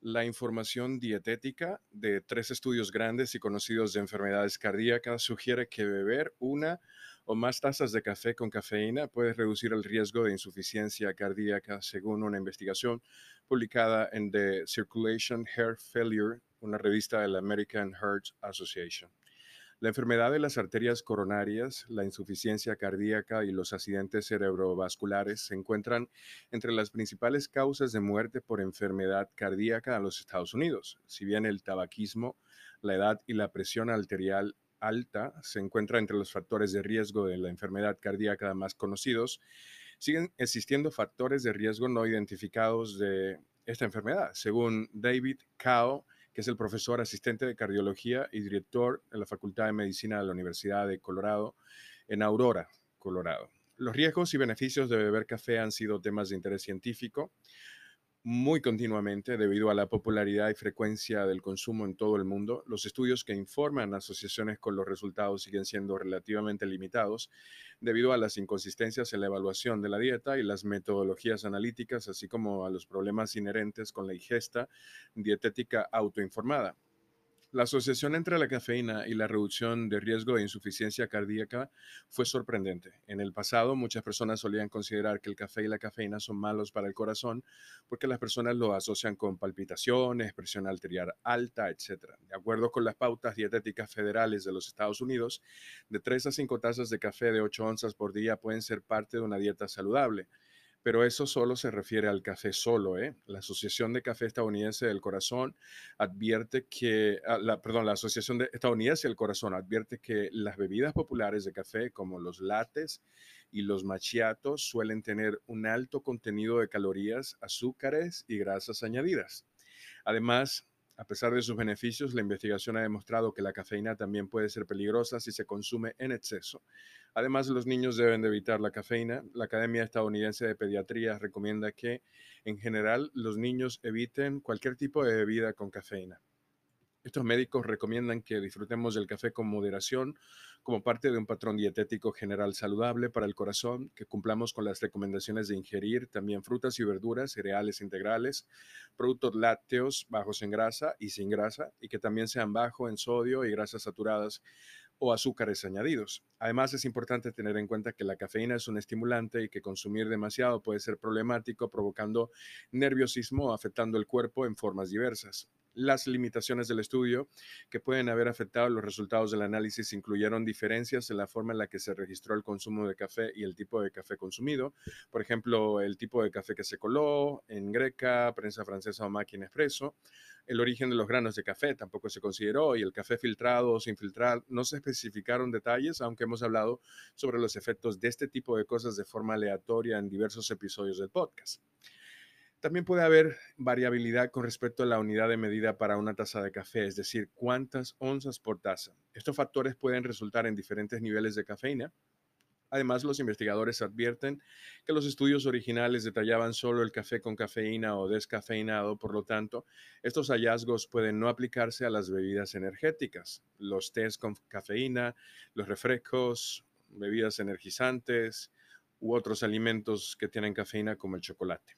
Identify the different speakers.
Speaker 1: La información dietética de tres estudios grandes y conocidos de enfermedades cardíacas sugiere que beber una o más tazas de café con cafeína puede reducir el riesgo de insuficiencia cardíaca, según una investigación publicada en The Circulation Heart Failure, una revista de la American Heart Association. La enfermedad de las arterias coronarias, la insuficiencia cardíaca y los accidentes cerebrovasculares se encuentran entre las principales causas de muerte por enfermedad cardíaca en los Estados Unidos. Si bien el tabaquismo, la edad y la presión arterial alta se encuentran entre los factores de riesgo de la enfermedad cardíaca más conocidos, siguen existiendo factores de riesgo no identificados de esta enfermedad. Según David Cao, que es el profesor asistente de cardiología y director de la Facultad de Medicina de la Universidad de Colorado en Aurora, Colorado. Los riesgos y beneficios de beber café han sido temas de interés científico muy continuamente debido a la popularidad y frecuencia del consumo en todo el mundo. Los estudios que informan asociaciones con los resultados siguen siendo relativamente limitados debido a las inconsistencias en la evaluación de la dieta y las metodologías analíticas, así como a los problemas inherentes con la ingesta dietética autoinformada. La asociación entre la cafeína y la reducción de riesgo de insuficiencia cardíaca fue sorprendente. En el pasado, muchas personas solían considerar que el café y la cafeína son malos para el corazón porque las personas lo asocian con palpitaciones, presión arterial alta, etc. De acuerdo con las pautas dietéticas federales de los Estados Unidos, de 3 a 5 tazas de café de 8 onzas por día pueden ser parte de una dieta saludable pero eso solo se refiere al café solo. ¿eh? La Asociación de Café Estadounidense del Corazón advierte que, ah, perdón, la Asociación de Estadounidense del Corazón advierte que las bebidas populares de café, como los lates y los machiatos, suelen tener un alto contenido de calorías, azúcares y grasas añadidas. Además, a pesar de sus beneficios, la investigación ha demostrado que la cafeína también puede ser peligrosa si se consume en exceso. Además, los niños deben de evitar la cafeína. La Academia Estadounidense de Pediatría recomienda que, en general, los niños eviten cualquier tipo de bebida con cafeína. Estos médicos recomiendan que disfrutemos del café con moderación como parte de un patrón dietético general saludable para el corazón, que cumplamos con las recomendaciones de ingerir también frutas y verduras, cereales integrales, productos lácteos bajos en grasa y sin grasa, y que también sean bajos en sodio y grasas saturadas o azúcares añadidos. Además, es importante tener en cuenta que la cafeína es un estimulante y que consumir demasiado puede ser problemático, provocando nerviosismo afectando el cuerpo en formas diversas. Las limitaciones del estudio que pueden haber afectado los resultados del análisis incluyeron diferencias en la forma en la que se registró el consumo de café y el tipo de café consumido. Por ejemplo, el tipo de café que se coló en greca, prensa francesa o máquina expreso. El origen de los granos de café tampoco se consideró y el café filtrado o sin filtrar no se especificaron detalles, aunque hemos hablado sobre los efectos de este tipo de cosas de forma aleatoria en diversos episodios del podcast. También puede haber variabilidad con respecto a la unidad de medida para una taza de café, es decir, cuántas onzas por taza. Estos factores pueden resultar en diferentes niveles de cafeína. Además, los investigadores advierten que los estudios originales detallaban solo el café con cafeína o descafeinado, por lo tanto, estos hallazgos pueden no aplicarse a las bebidas energéticas, los tés con cafeína, los refrescos, bebidas energizantes u otros alimentos que tienen cafeína como el chocolate.